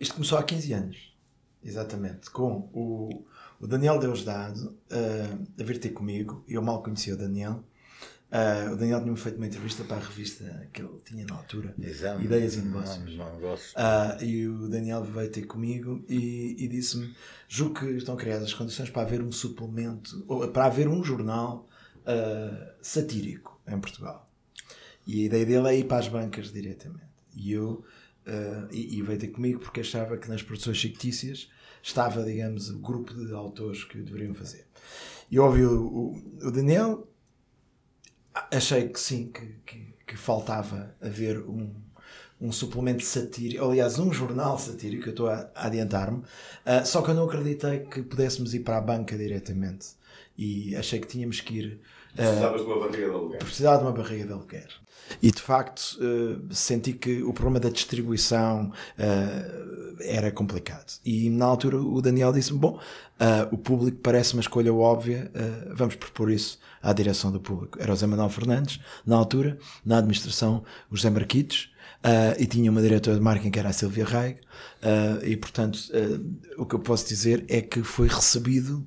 isto começou há 15 anos, exatamente, com o, o Daniel Deusdado uh, a vir ter comigo. Eu mal conhecia o Daniel. Uh, o Daniel tinha feito uma entrevista para a revista que ele tinha na altura, Exame. Ideias e Negócios. Uh, e o Daniel veio ter comigo e, e disse-me: julgo que estão criadas as condições para haver um suplemento, ou para haver um jornal uh, satírico em Portugal. E a ideia dele é ir para as bancas diretamente. E eu uh, e, e veio ter comigo porque achava que nas produções fictícias estava, digamos, o grupo de autores que deveriam fazer. E ouvi o, o, o Daniel, achei que sim, que, que, que faltava haver um, um suplemento satírico, aliás, um jornal satírico, eu estou a, a adiantar-me, uh, só que eu não acreditei que pudéssemos ir para a banca diretamente. E achei que tínhamos que ir. Precisavas de uma barriga de aluguer. Precisava de uma barriga de aluguer. E de facto uh, senti que o problema da distribuição era complicado. E na altura o Daniel disse-me: Bom, o público parece uma escolha óbvia, vamos propor isso à direção do público. Era o José Manuel Fernandes, na altura, na administração, o José Marquitos. E tinha uma diretora de marketing que era a Silvia Reig, e portanto o que eu posso dizer é que foi recebido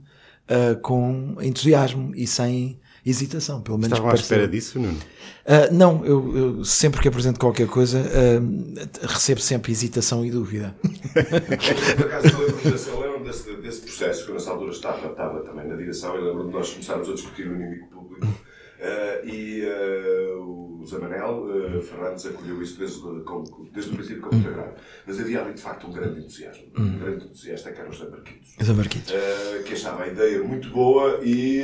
com entusiasmo e sem hesitação, pelo menos. Estavam à espera disso, Nuno? Uh, não, eu, eu, sempre que apresento qualquer coisa uh, recebo sempre hesitação e dúvida. Por acaso, eu lembro desse, desse processo, que eu nessa altura estava, estava também na direção, e lembro de nós começarmos a discutir o inimigo público. Uh, e uh, o Zé Manel uh, Fernandes acolheu isso desde, como, desde o princípio como muito grave. Mas havia ali de facto um grande entusiasmo. Um grande entusiasta que era o José Marquitos. José Marquitos. que achava a ideia muito boa e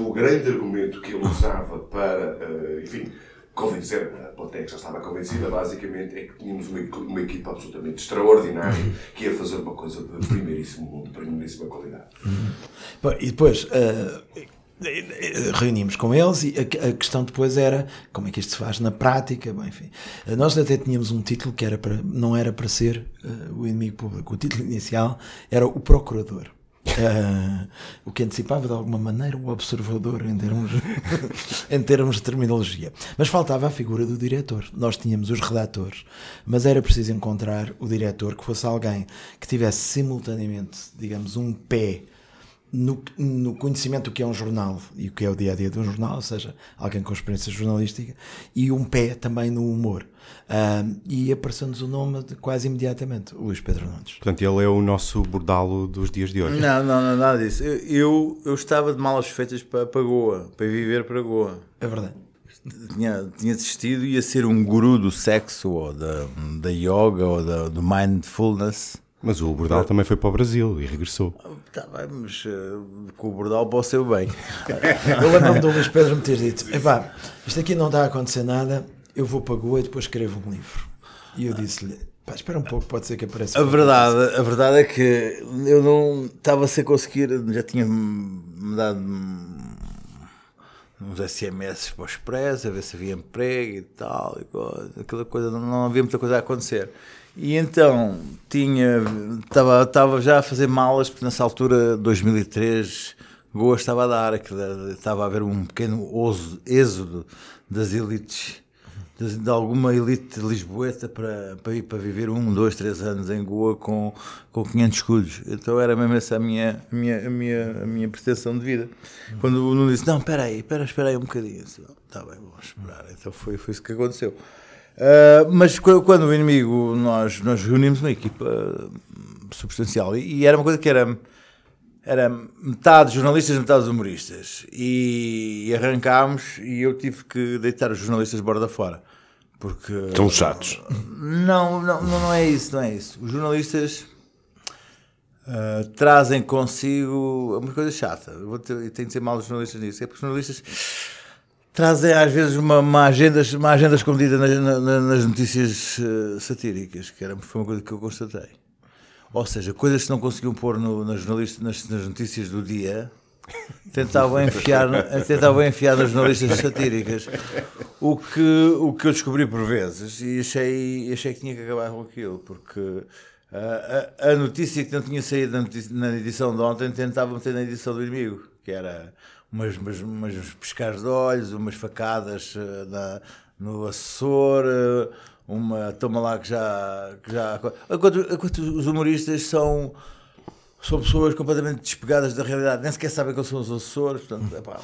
o grande argumento que ele usava para, enfim, convencer a plateia que já estava convencida, basicamente, é que tínhamos uma, uma equipa absolutamente extraordinária que ia fazer uma coisa de primeiríssimo, de primeiríssima qualidade. Bom, e depois. Reunimos com eles e a, a, questão depois era como é que isto se faz na prática. Enfim, nós até tínhamos um título que era para, não era para ser uh, o inimigo público. O título inicial era o Procurador. Uh, o que antecipava de alguma maneira o observador em termos, em termos de terminologia. Mas faltava a figura do diretor. Nós tínhamos os redatores, mas era preciso encontrar o diretor que fosse alguém que tivesse simultaneamente, digamos, um pé no, no, conhecimento do que é um jornal e o que é o dia a dia de um jornal, ou seja, alguém com experiência jornalística, e um pé também no humor. Uh, e apareceu-nos o nome de, quase imediatamente, Luís Pedro Nunes. Portanto, ele é o nosso bordalo dos dias de hoje. Não, não, não nada disso. Eu, eu, eu estava de malas feitas para, para Goa, para viver para Goa. É verdade. Tinha, tinha desistido, ia ser um guru do sexo, ou da, da yoga, ou da, do mindfulness. Mas o Bordal também foi para o Brasil e regressou. Está bem, mas uh, com o Bordal para o seu bem. eu lembro-me do Luís Pedro me ter dito: epá, isto aqui não está a acontecer nada, eu vou para Goa e depois escrevo um livro. E eu disse-lhe: pá, espera um pouco, pode ser que apareça. A verdade, a verdade é que eu não estava sem conseguir, já tinha me dado uns SMS para o Expresso, a ver se havia emprego e tal, e coisa, aquela coisa, não, havia muita coisa a acontecer. E então tinha estava estava já a fazer malas porque nessa altura 2003 Goa estava a dar estava a haver um pequeno êxodo das elites de, alguma elite lisboeta para, para ir para viver um, dois, três anos em Goa com, com 500 escudos. Então era mesmo essa a minha, a minha, a minha, a minha pretensão de vida. Quando o Nuno disse, não, espera aí, espera, espera aí um bocadinho. Está bem, vamos esperar. Então foi, foi isso que aconteceu. Uh, mas quando o inimigo, nós, nós reunimos uma equipa substancial e, e, era uma coisa que era, era metade jornalistas, metade humoristas. E, e arrancámos e eu tive que deitar os jornalistas de borda fora. Porque. Estão chatos. Não, não, não é isso, não é isso. Os jornalistas uh, trazem consigo uma coisa chata. Eu, vou ter, eu tenho de ser mal dos jornalistas nisso. É porque os jornalistas trazem às vezes uma, uma, agenda, uma agenda escondida nas, nas notícias uh, satíricas, que era, foi uma coisa que eu constatei. Ou seja, coisas que não conseguiam pôr no, nas, nas, nas notícias do dia, tentavam enfiar, tentavam enfiar nas jornalistas satíricas. O que, o que eu descobri por vezes, e achei, achei que tinha que acabar com aquilo, porque a, a, a notícia que não tinha saído na, notícia, na edição de ontem tentava meter na edição do inimigo, que era umas, umas, umas pescares de olhos, umas facadas uh, na, no uh, uma toma lá que já. Que já enquanto, enquanto os humoristas são são pessoas completamente despegadas da realidade, nem sequer sabem quem são os assessores. Portanto, epá,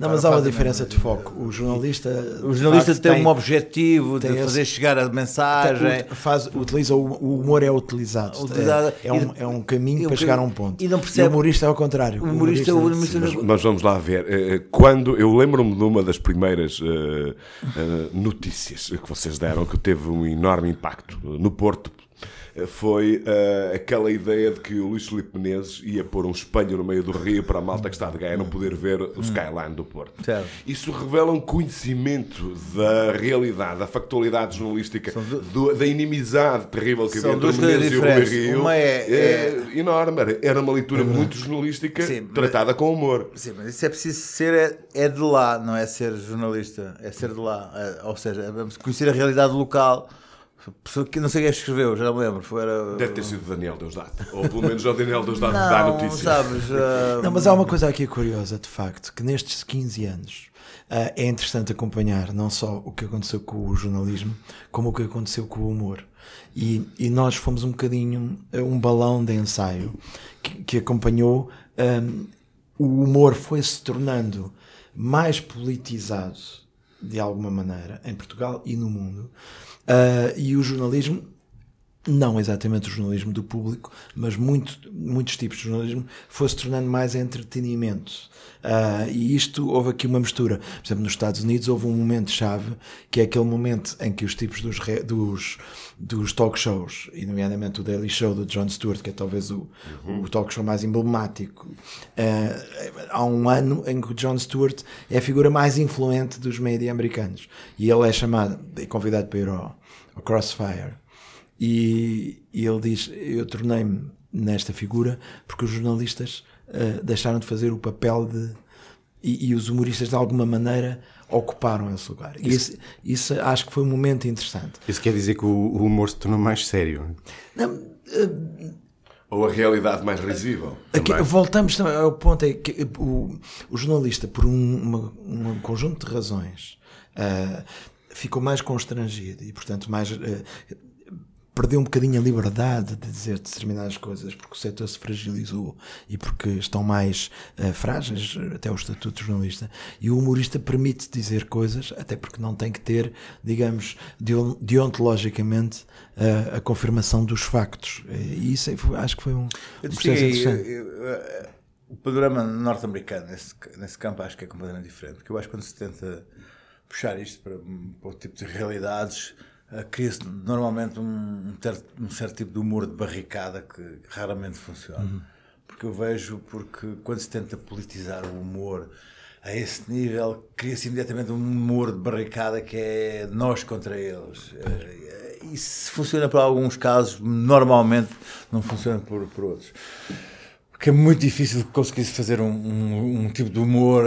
não, mas há uma diferença de foco. O jornalista, o jornalista tem, tem, um objetivo de fazer esse, chegar a mensagem. Faz, utiliza, o humor é utilizado. utilizado é, é, um, é um caminho para chegar a um ponto. E, não percebe, e o humorista é ao contrário. O humorista, o humorista, mas, mas, vamos lá ver. Eh, eh, quando eu lembro-me de uma das primeiras uh, uh, notícias que vocês deram que teve um enorme impacto no Porto foi uh, aquela ideia de que o Luís Filipe Menezes ia pôr um espelho no meio do rio para a malta que está de Gaia não poder ver o skyline do Porto. Certo. Isso revela um conhecimento da realidade, da factualidade jornalística, do... Do, da inimizade terrível que havia entre o Menezes e o Rui Rio. Uma é, é... é enorme. Era uma leitura muito jornalística Sim, tratada mas... com humor. Sim, mas isso é preciso ser é, é, de lá, não é ser jornalista, é ser de lá. É, ou seja, vamos conhecer a realidade local que não sei quem escreveu, já não me lembro. Foi, era... Deve ter sido Daniel Deusdado. Ou pelo menos o Daniel Deusdado não, dá notícias. Sabes, uh... Não, mas há uma coisa aqui curiosa, de facto, que nestes 15 anos uh, é interessante acompanhar não só o que aconteceu com o jornalismo, como o que aconteceu com o humor. E, e nós fomos um bocadinho uh, um balão de ensaio que, que acompanhou. Um, o humor foi se tornando mais politizado de alguma maneira em Portugal e no mundo. Uh, e o jornalismo, não exatamente o jornalismo do público, mas muito, muitos tipos de jornalismo, foi-se tornando mais entretenimento. Uh, e isto, houve aqui uma mistura. Por exemplo, nos Estados Unidos houve um momento-chave, que é aquele momento em que os tipos dos, dos, dos talk shows, e nomeadamente o Daily Show do Jon Stewart, que é talvez o, uhum. o talk show mais emblemático, uh, há um ano em que o Jon Stewart é a figura mais influente dos média americanos. E ele é chamado, é convidado para ir ao, ao Crossfire. E, e ele diz: Eu tornei-me nesta figura porque os jornalistas uh, deixaram de fazer o papel de. E, e, os humoristas, de alguma maneira, ocuparam esse lugar. Isso, isso, isso, acho que foi um momento interessante. Isso quer dizer que o, o humor se tornou mais sério? Não, uh, ou a realidade mais risível. Aqui, voltamos ao ponto é que o, o jornalista, por um, uma, um conjunto de razões, uh, ficou mais constrangido e, portanto, mais. Uh, perdeu um bocadinho a liberdade de dizer determinadas coisas porque o setor se fragilizou e porque estão mais uh, frágeis, até o estatuto de jornalista. E o humorista permite dizer coisas, até porque não tem que ter, digamos, deontologicamente uh, a confirmação dos factos. E isso acho que foi um, um processo interessante. Eu, eu, eh, o panorama norte-americano nesse, nesse campo acho que é completamente diferente, porque eu acho que quando se tenta puxar isto para, para o tipo de realidades cria-se normalmente um, um, um, certo tipo de humor de barricada que raramente funciona. Uhum. Porque eu vejo, porque quando se tenta politizar o humor a esse nível, cria-se imediatamente um humor de barricada que é nós contra eles. Eh, isso funciona para alguns casos, normalmente não funciona por, por outros. Porque é muito difícil conseguir fazer um, um, um tipo de humor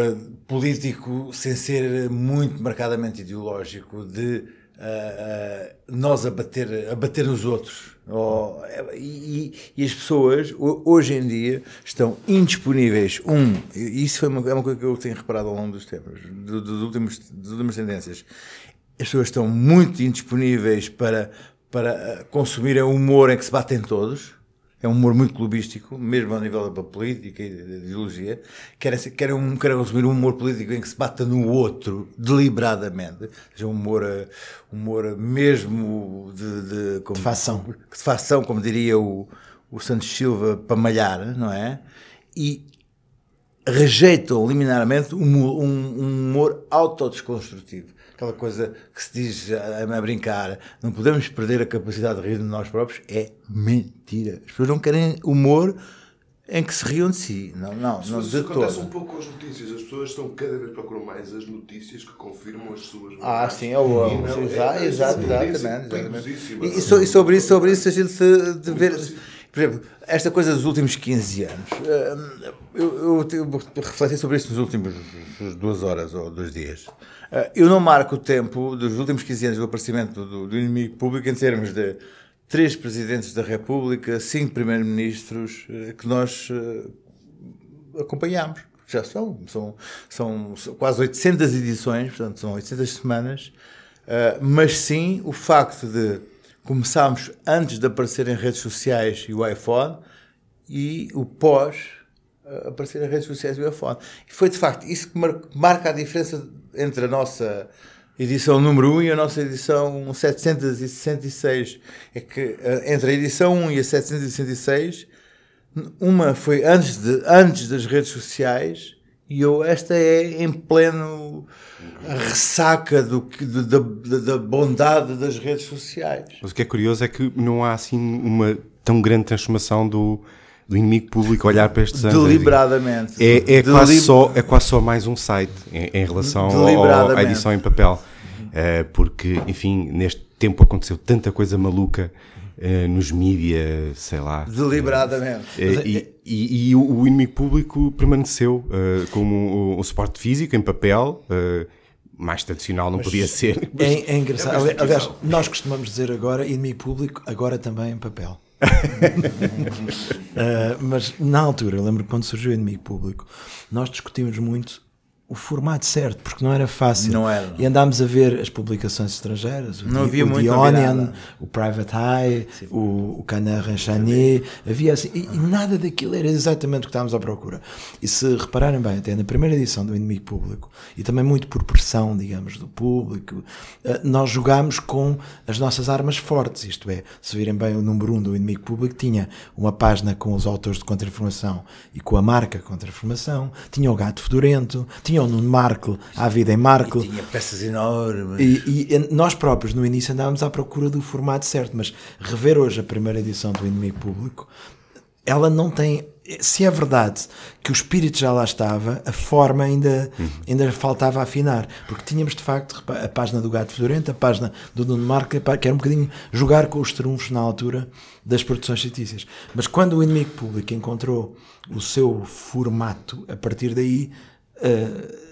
político sem ser muito marcadamente ideológico, de uh, nós a bater, a bater nos outros. Oh, e, e, as pessoas, hoje em dia, estão indisponíveis. Um, isso foi uma, é uma coisa que eu tenho reparado ao longo dos tempos, do, dos últimos, das últimas tendências. As pessoas estão muito indisponíveis para, para consumir o humor em que se batem todos é um humor muito clubístico, mesmo ao nível da política e da ideologia, querem, querem, um, querem consumir um humor político em que se bata no outro deliberadamente, seja um humor, um humor mesmo de, de, como, de fação. De fação, como diria o, o Santos Silva, para malhar, não é? E rejeitam liminarmente um, um, um humor autodesconstrutivo aquela coisa que se diz a, a, brincar, não podemos perder a capacidade de rir de nós próprios, é mentira. As pessoas não querem humor em que se riam de si. Não, não, não Isso acontece um pouco com as notícias. As pessoas estão cada vez procuram mais as notícias que confirmam as suas Ah, sim, é o amo. Exato, é, exatamente. exatamente. E, so, e sobre isso, sobre isso a gente de ver. Por exemplo, esta coisa dos últimos 15 anos, hum, eu, eu, eu refleti sobre isso nos últimos duas horas ou dois dias. Eh, eu não marco o tempo dos últimos 15 anos do aparecimento do, do inimigo público em termos de três presidentes da República, cinco primeiros-ministros eh, que nós uh, acompanhamos. Já são, são, são, quase 800 edições, portanto, são 800 semanas mas sim o facto de começarmos antes de aparecer em redes sociais e o iPhone e o pós aparecer em redes sociais e o iPhone. E foi de facto isso que mar marca a diferença entre a nossa edição número 1 e a nossa edição 766. É que uh, entre a edição 1 e a 766, uma foi antes, de, antes das redes sociais e eu, esta é em pleno ressaca do, da, da bondade das redes sociais. Mas o que é curioso é que não há assim uma tão grande transformação do, do inimigo público olhar para estes anos. Deliberadamente. É, é, Delib quase só, é quase só mais um site em, em relação ao, à edição em papel. Uh, porque, enfim, neste tempo aconteceu tanta coisa maluca uh, nos mídias, sei lá. Deliberadamente. Uh, e, e, e, o, inimigo público permaneceu como um, um, suporte físico em papel mais tradicional não mas podia ser. É, é engraçado. É Aliás, nós costumamos dizer agora inimigo público, agora também em papel. Uh, mas na altura, eu lembro que quando surgiu o inimigo público, nós discutimos muito o formato certo, porque não era fácil. Não era. E andámos a ver as publicações estrangeiras, o, não havia o muito The Onion, o Private Eye, Sim. o, o Canard Enchané, havia assim, e, e, nada daquilo era exatamente o que estávamos à procura. E se repararem bem, até na primeira edição do Inimigo Público, e também muito por pressão, digamos, do público, eh, nós jogámos com as nossas armas fortes, isto é, se virem bem o número 1 um do Inimigo Público, tinha uma página com os autores de contra-informação e com a marca contra-informação, tinha o Gato Fedorento, tinha tinham no Marco, a vida em Marco. E tinha peças enormes. E, e, nós próprios, no início, andávamos à procura do formato certo, mas rever hoje a primeira edição do Inimigo Público, ela não tem. Se é verdade que o espírito já lá estava, a forma ainda, uhum. ainda faltava afinar. Porque tínhamos, de facto, a página do Gato Fedorento, a página do Nuno Marco, que era um bocadinho jogar com os trunfos na altura das produções fictícias. Mas quando o Inimigo Público encontrou o seu formato, a partir daí uh,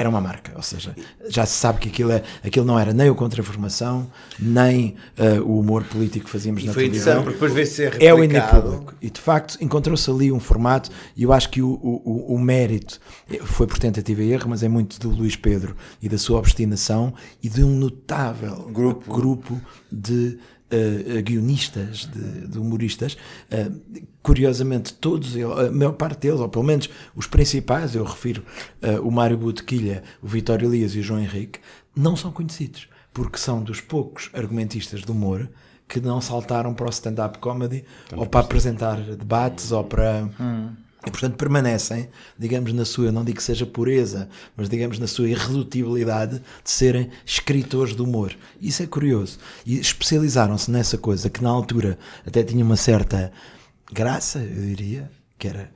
era uma marca, ou seja, já se sabe que aquilo, é, aquilo não era nem o contra-informação, nem uh, o humor político que fazíamos e na foi televisão. depois veio ser é o público. E de facto encontrou-se ali um formato, e eu acho que o, o, o, mérito foi por tentativa e erro, mas é muito do Luís Pedro e da sua obstinação e de um notável grupo, grupo de uh, guionistas, de, de humoristas, uh, curiosamente todos, a maior parte deles, ou pelo menos os principais, eu refiro uh, o Mário Botequilha, o Vitório Elias e o João Henrique, não são conhecidos, porque são dos poucos argumentistas de humor que não saltaram para o stand-up comedy, ou para apresentar debates, ou para... Hum e, portanto, permanecem, digamos, na sua, não digo que seja pureza, mas digamos na sua irredutibilidade de serem escritores de humor. Isso é curioso. E especializaram-se nessa coisa que na altura até tinha uma certa graça, eu diria, que era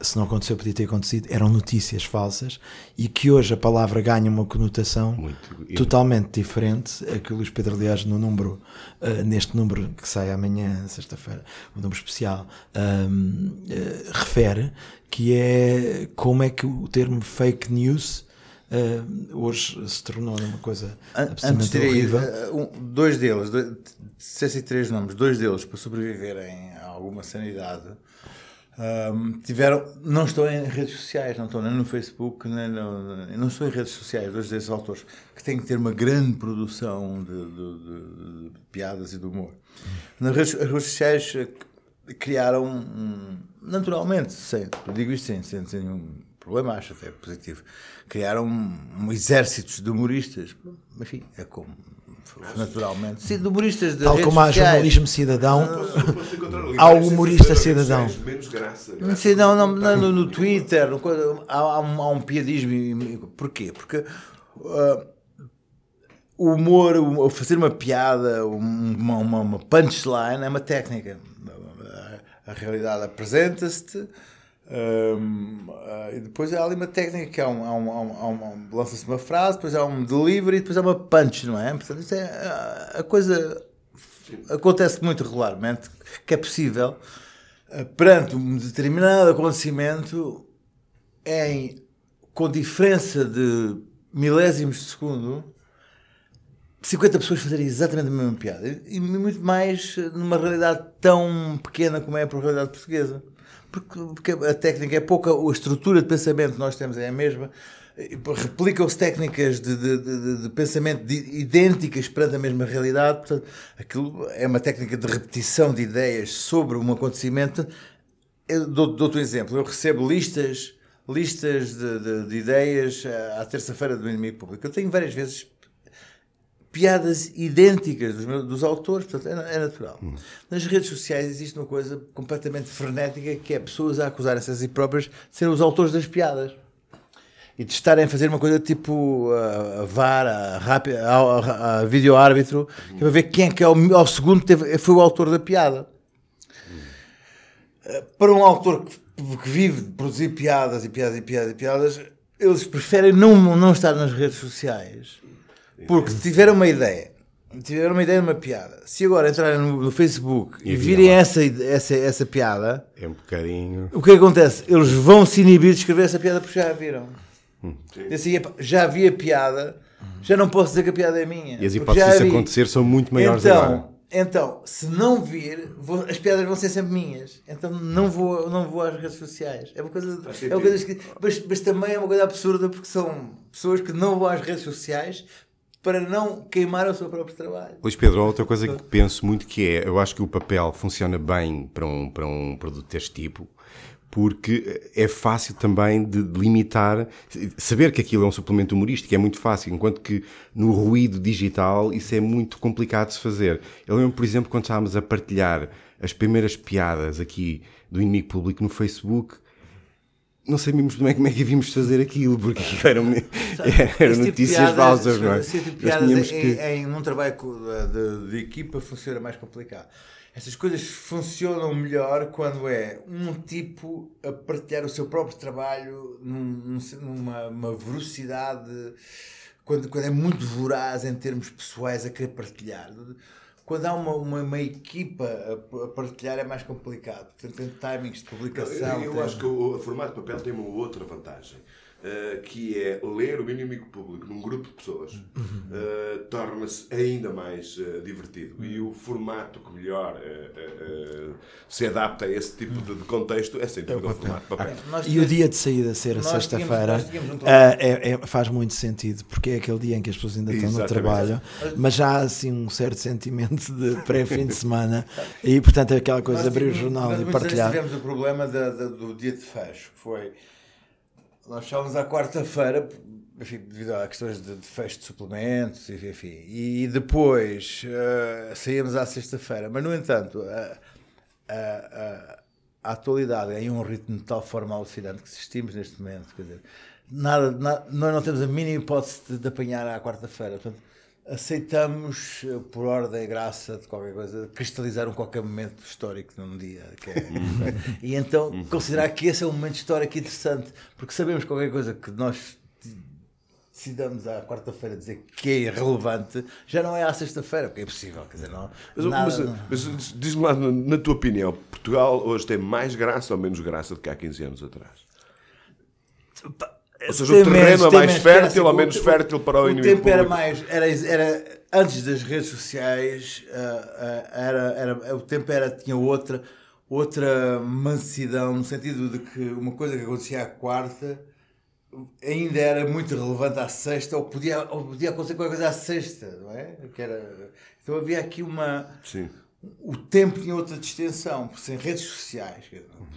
se não aconteceu, podia ter acontecido, eram notícias falsas e que hoje a palavra ganha uma conotação Muito. totalmente diferente. A que o Luís Pedro, aliás, no número, uh, neste número que sai amanhã, sexta-feira, o número especial, um, uh, eh, refere, que é como é que o termo fake news Uh, hoje se tornou uma coisa absolutamente Antes horrível. Uh, um, dois deles, dois, dissesse três nomes, dois deles para sobreviverem a alguma sanidade um, tiveram, não estou em redes sociais, não estou nem no Facebook, nem no, não estou em redes sociais, dois desses autores que têm que ter uma grande produção de, de, de, de piadas e de humor. Nas redes, as redes sociais eh, criaram, naturalmente, sem, digo isto sem, sem, sem nenhum problema, acho até positivo, criaram um, um exércitos de humoristas, enfim, é como naturalmente. Sim, de humoristas de Tal como há jornalismo cidadão, há o humorista cidadão. Sim, não, não, no, no Twitter há, há, um, há um piadismo. Porquê? Porque uh, o humor, o, fazer uma piada, uma, uma, uma punchline é uma técnica. A realidade apresenta-se-te um, uh, e depois há ali uma técnica que há um, há um, há um, um lança-se uma frase, depois há um delivery e depois há uma punch, não é? Portanto, isso é, a coisa acontece muito regularmente, que é possível uh, perante um determinado acontecimento em, com diferença de milésimos de segundo 50 pessoas fazerem exatamente a mesma piada e muito mais numa realidade tão pequena como é a realidade portuguesa porque, porque a técnica é pouca, a estrutura de pensamento que nós temos é a mesma. replicam-se técnicas de, de, de, de pensamento idênticas perante a mesma realidade. Portanto, aquilo é uma técnica de repetição de ideias sobre um acontecimento. Dou-te dou um exemplo. Eu recebo listas, listas de, de ideias à terça-feira do inimigo público. Eu tenho várias vezes piadas idênticas dos, meus, dos autores, portanto, é, é natural. Hum. Nas redes sociais existe uma coisa completamente frenética que é pessoas a acusarem-se a si próprias de serem os autores das piadas e de estarem a fazer uma coisa tipo a, a VAR, a, a, a, a vídeo-árbitro, que é para ver quem é que é o, ao segundo teve, foi o autor da piada. Hum. Para um autor que, que, vive de produzir piadas e piadas e piadas e piadas, eles preferem não, não estar nas redes sociais porque se tiveram uma ideia, tiveram uma ideia de uma piada, se agora entrarem no, no Facebook e, e virem essa, essa, essa piada, é um bocadinho. O que acontece? Eles vão se inibir de escrever essa piada porque já a viram. Hum. Assim, já havia piada, já não posso dizer que a piada é minha. E as hipóteses disso acontecer são muito maiores então, agora. Então, se não vir, vou, as piadas vão ser sempre minhas. Então não vou, não vou às redes sociais. É uma coisa, é uma coisa que, mas, mas também é uma coisa absurda porque são pessoas que não vão às redes sociais para não queimar o seu próprio trabalho. Luís Pedro, outra coisa que penso muito que é, eu acho que o papel funciona bem para um, para um produto deste tipo, porque é fácil também de limitar, saber que aquilo é um suplemento humorístico é muito fácil, enquanto que no ruído digital isso é muito complicado de se fazer. Eu lembro, por exemplo, quando estávamos a partilhar as primeiras piadas aqui do inimigo público no Facebook, não sabíamos como é, como é que havíamos fazer aquilo, porque eram, eram tipo notícias falsas, não é? Esse tipo de piadas em, que... em, um trabalho de, de, equipa funciona mais complicado. Essas coisas funcionam melhor quando é um tipo a partilhar o seu próprio trabalho num, numa velocidade, quando, quando é muito voraz em termos pessoais a querer partilhar quando há uma, uma, uma equipa a, partilhar é mais complicado. Portanto, tem timings de publicação. Eu, eu tem... acho que o formato de papel tem uma outra vantagem. Uh, que é ler o inimigo público num grupo de pessoas, uh, torna-se ainda mais uh, divertido. E o formato que melhor se adapta a esse tipo de, de contexto é sempre é o, o formato de papel. Ah, e o dia de saída ser a sexta-feira um é, é, faz muito sentido, porque é aquele dia em que as pessoas ainda estão Exatamente. no trabalho, mas já há assim um certo sentimento de pré-fim de semana e, portanto, é aquela coisa de abrir o jornal e partilhar. Nós tivemos o problema do dia de fecho, que foi nós estávamos à quarta-feira, devido a questões de, de fecho de suplementos, enfim, e depois uh, saímos à sexta-feira. Mas, no entanto, a, a, a, atualidade é em um ritmo de tal forma alucinante que assistimos neste momento. Quer dizer, nada, nada, nós não temos a mínima hipótese de, de apanhar à quarta-feira. Portanto, aceitamos, eh, por ordem e graça de qualquer coisa, cristalizar um qualquer momento histórico num dia. É, e então considerar que esse é um momento histórico interessante, porque sabemos qualquer coisa que nós decidamos à quarta-feira dizer que é irrelevante, já não é à sexta-feira, porque é impossível. Quer dizer, não, mas, nada, mas, mas diz-me lá, na tua opinião, Portugal hoje tem mais graça ou menos graça do que há 15 anos atrás? Ou seja, o terreno menos, é mais fértil ou menos fértil para o, o inimigo. O tempo era mais. Era, era, antes das redes sociais, uh, uh, era, era, o tempo era, tinha outra, outra mansidão, no sentido de que uma coisa que acontecia à quarta ainda era muito relevante à sexta, ou podia, ou podia acontecer qualquer coisa à sexta, não é? Que era, então havia aqui uma. Sim o tempo tinha outra distensão, sem redes sociais,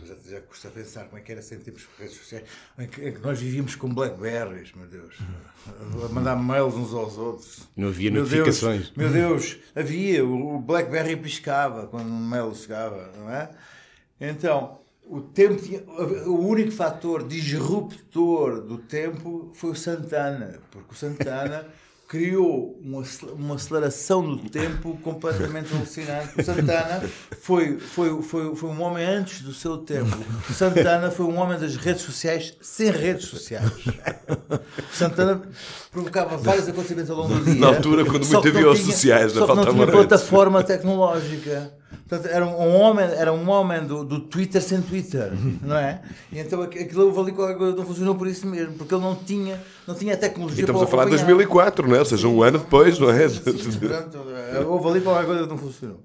já, já custa pensar como é que era sem tempos de redes sociais, em que, em que, nós vivíamos com Blackberries, meu Deus, a mandar mails uns aos outros. Não havia meu notificações. Deus, meu Deus, havia, o Blackberry piscava quando um mail chegava, não é? Então, o tempo tinha, o único fator disruptor do tempo foi o Santana, porque o Santana criou uma, uma aceleração do tempo completamente alucinante. O Santana foi, foi, foi, foi um homem antes do seu tempo. O Santana foi um homem das redes sociais sem redes sociais. O Santana provocava vários acontecimentos ao longo do dia. Na altura, quando muito havia os sociais, só que não tinha plataforma tecnológica. Portanto, era um homem, era um homem do, do Twitter sem Twitter, não é? E então aquilo houve ali qualquer coisa não funcionou por isso mesmo, porque ele não tinha, não tinha a tecnologia. E estamos a falar de 2004, não é? Ou seja, um ano depois, não é? Sim, pronto, houve ali qualquer coisa que não funcionou.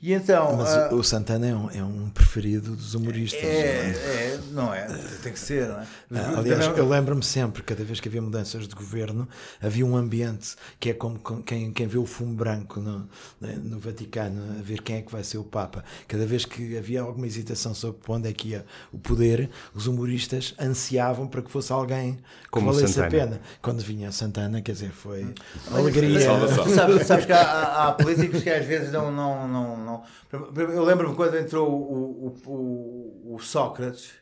E então, Mas uh, o Santana é um, é um preferido dos humoristas. É, é, não é? Tem que ser, não é? Ah, aliás, eu lembro-me sempre, cada vez que havia mudanças de governo, havia um ambiente que é como quem, quem vê o fumo branco no, né, no Vaticano, a ver quem é que vai ser o Papa. Cada vez que havia alguma hesitação sobre onde é que ia o poder, os humoristas ansiavam para que fosse alguém que como valesse Santana. a pena. Quando vinha a Santana, quer dizer, foi alegria. Sabes, sabes que há, há, políticos que às vezes não, não, não não. Eu lembro-me quando entrou o, o, o, o, Sócrates,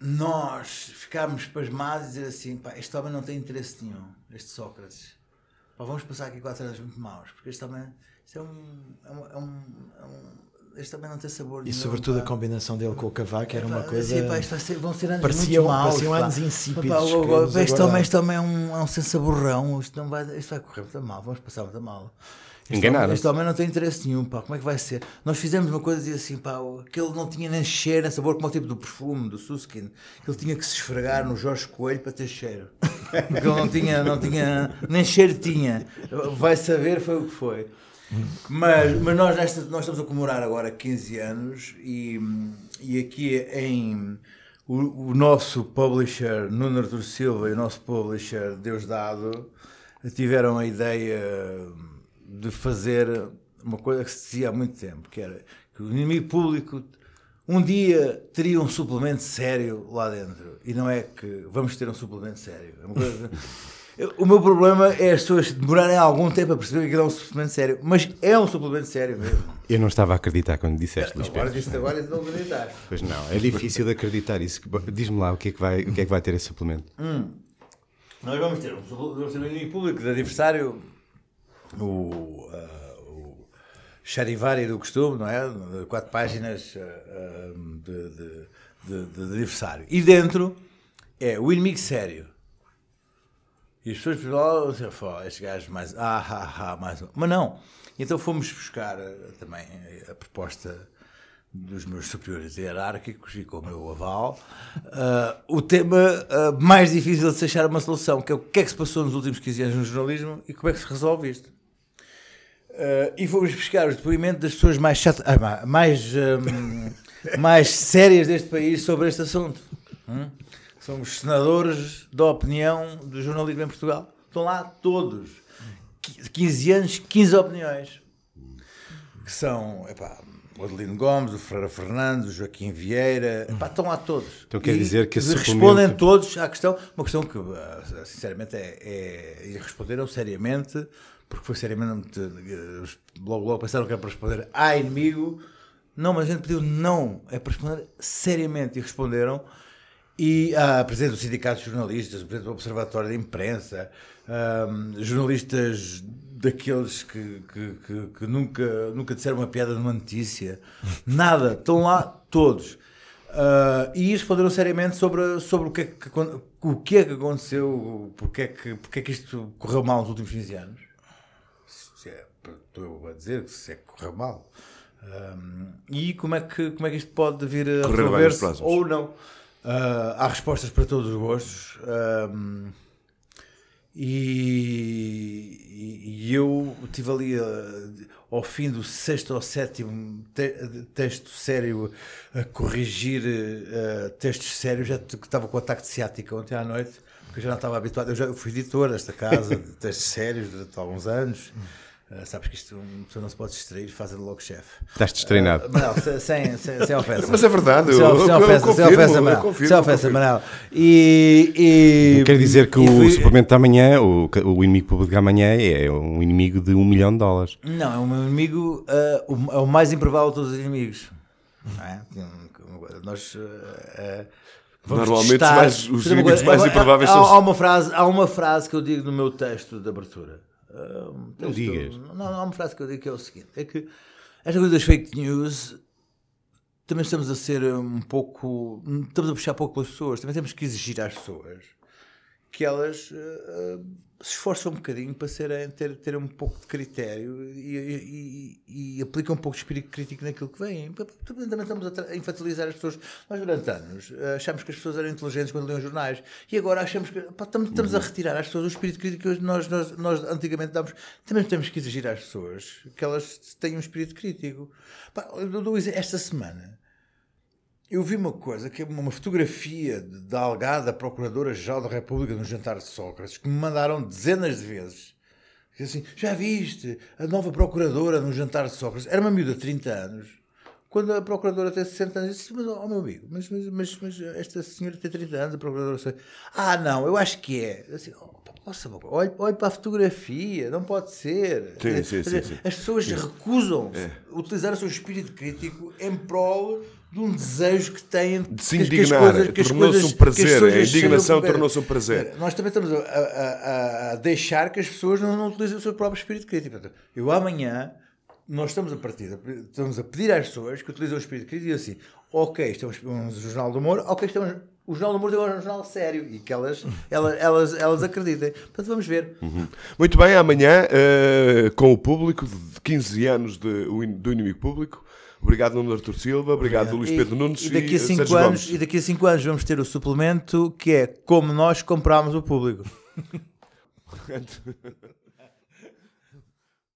nós ficámos pasmados e dizer assim: pá, este homem não tem interesse nenhum, este Sócrates. Pá, vamos passar aqui quatro anos muito maus, porque este homem este é um, é um, é um, é um este também não tem sabor E nenhum, sobretudo pá. a combinação dele com o Cavaco era uma coisa. Sim, pá, ser, vão ser anos pareciam, muito maus. Pareciam anos insípidos. Pá, este, homem, este homem é um, é um sem saborrão. Isto, não vai, isto vai correr muito mal. Vamos passar muito mal. Homem, este homem não tem interesse nenhum, pá. Como é que vai ser? Nós fizemos uma coisa e assim, pá, que ele não tinha nem cheiro, nem sabor, como o tipo do perfume, do Suskin, que ele tinha que se esfregar no Jorge Coelho para ter cheiro. Porque ele não tinha, não tinha, nem cheiro tinha. Vai saber, foi o que foi. Mas, mas nós, nesta, nós estamos a comemorar agora 15 anos e, e aqui em. O, o nosso publisher Nuno Artur Silva e o nosso publisher Deus Dado tiveram a ideia de fazer uma coisa que se dizia há muito tempo, que era que o inimigo público um dia teria um suplemento sério lá dentro. E não é que vamos ter um suplemento sério. É coisa... o meu problema é as pessoas demorarem algum tempo a perceber que é um suplemento sério. Mas é um suplemento sério mesmo. Eu não estava a acreditar quando disseste, Luís Agora disse agora e não acreditar. Pois não, é difícil de acreditar isso. Diz-me lá o que, é que vai, o que é que vai ter esse suplemento. Hum. Nós vamos ter um suplemento inimigo público de aniversário o, uh, Charivari do costume, não é? Quatro páginas uh, de, de, de, de, aniversário. E dentro é o inimigo sério. E as pessoas falam, oh, estes mais. Ah, ah, ah, mais. Mas não. Então fomos buscar também a proposta dos meus superiores hierárquicos e com o meu aval, uh, o tema uh, mais difícil de se achar uma solução, que é o que é que se passou nos últimos 15 anos no jornalismo e como é que se resolve isto. Uh, e fomos buscar os depoimentos das pessoas mais chatas, ah, mais, um, mais sérias deste país sobre este assunto. Hum? Somos senadores da opinião do jornalismo em Portugal. Estão lá todos. 15 anos, 15 opiniões. Que são, epá, o Adelino Gomes, o Ferreira Fernandes, o Joaquim Vieira, epá, estão lá todos. Então quer dizer que respondem todos à questão, uma questão que, sinceramente, é, é responderam seriamente porque foi seriamente. Logo, logo pensaram que era para responder a inimigo. Não, mas a gente pediu não, é para responder seriamente. E responderam. E a presidente do Sindicato de Jornalistas, presidente do Observatório da Imprensa, um, jornalistas daqueles que, que, que, que, nunca, nunca disseram uma piada numa notícia, nada, estão lá todos. Uh, e responderam seriamente sobre, sobre o, que é que, o que é que aconteceu, porque é que, porque é que isto correu mal nos últimos 15 anos estou a dizer que se é que correu mal. Um, e como é, que, como é que isto pode vir a resolver-se ou não? Uh, há respostas para todos os gostos. Um, e, e, eu tive ali uh, ao fim do sexto ou sétimo te texto sério a corrigir uh, textos sérios, já que estava com ataque de ciática ontem à noite, porque eu já não estava habituado. Eu já fui editor desta casa de textos sérios durante alguns anos. Uh, sabes que isto uma pessoa não se pode distrair fazendo logo chefe. Estás destreinado. Uh, não, sem, sem, sem ofensa. Mas é verdade, sem, eu, sem eu, ofensa, sem ofensa, Manel. Sem ofensa, Manel. E, e, Quer dizer que o fui... suplemento da manhã, o, o inimigo público da manhã é um inimigo de um milhão de dólares. Não, é um inimigo, uh, o, é o mais improvável de todos os inimigos. É? Nós. Normalmente testar, mais, os inimigos mais improváveis há, são. Há uma, frase, há uma frase que eu digo no meu texto de abertura um, não digas. Não, não, há uma frase que eu digo que é o seguinte: é que esta coisa das fake news também estamos a ser um pouco. Estamos a puxar pouco pelas pessoas. Também temos que exigir às pessoas que elas uh, se esforçam um bocadinho para serem, ter, ter um pouco de critério e, e, e, aplicam um pouco de espírito crítico naquilo que vem. Também estamos a infantilizar as pessoas. Nós, durante anos, achamos que as pessoas eram inteligentes quando liam jornais e agora achamos que pá, estamos, estamos a retirar às pessoas o espírito crítico que nós, nós, nós antigamente dávamos. Também temos que exigir às pessoas que elas tenham um espírito crítico. Pá, esta semana eu vi uma coisa, que é uma fotografia da algada Procuradora-Geral da República no jantar de Sócrates, que me mandaram dezenas de vezes. Assim, já viste a nova Procuradora no jantar de Sócrates? Era uma miúda de 30 anos. Quando a Procuradora tem 60 anos, disse, mas, oh meu amigo, mas, mas, mas, mas esta senhora tem 30 anos, a Procuradora... Ah, não, eu acho que é. Assim, oh, nossa, olhe, olhe para a fotografia, não pode ser. Sim, sim, sim, sim, As pessoas recusam é. utilizar o seu espírito crítico em prol de um desejo que têm de se indignar. Tornou-se um prazer. A indignação tornou-se um prazer. Nós também estamos a, a, a, deixar que as pessoas não, não utilizem o seu próprio espírito crítico. Eu amanhã nós estamos a partir, estamos a pedir às pessoas que utilizem o espírito crítico e assim, ok, estamos um jornal do humor, ok, estamos o Jornal do agora é um jornal sério e que elas, elas, elas, elas acreditem. Portanto, vamos ver. Uhum. Muito bem, amanhã, uh, com o público de 15 anos de, do inimigo público. Obrigado, Nuno Artur Silva. Obrigado, Luís Pedro Nunes. E, daqui a cinco anos, e daqui a 5 anos vamos ter o suplemento que é como nós comprámos o público.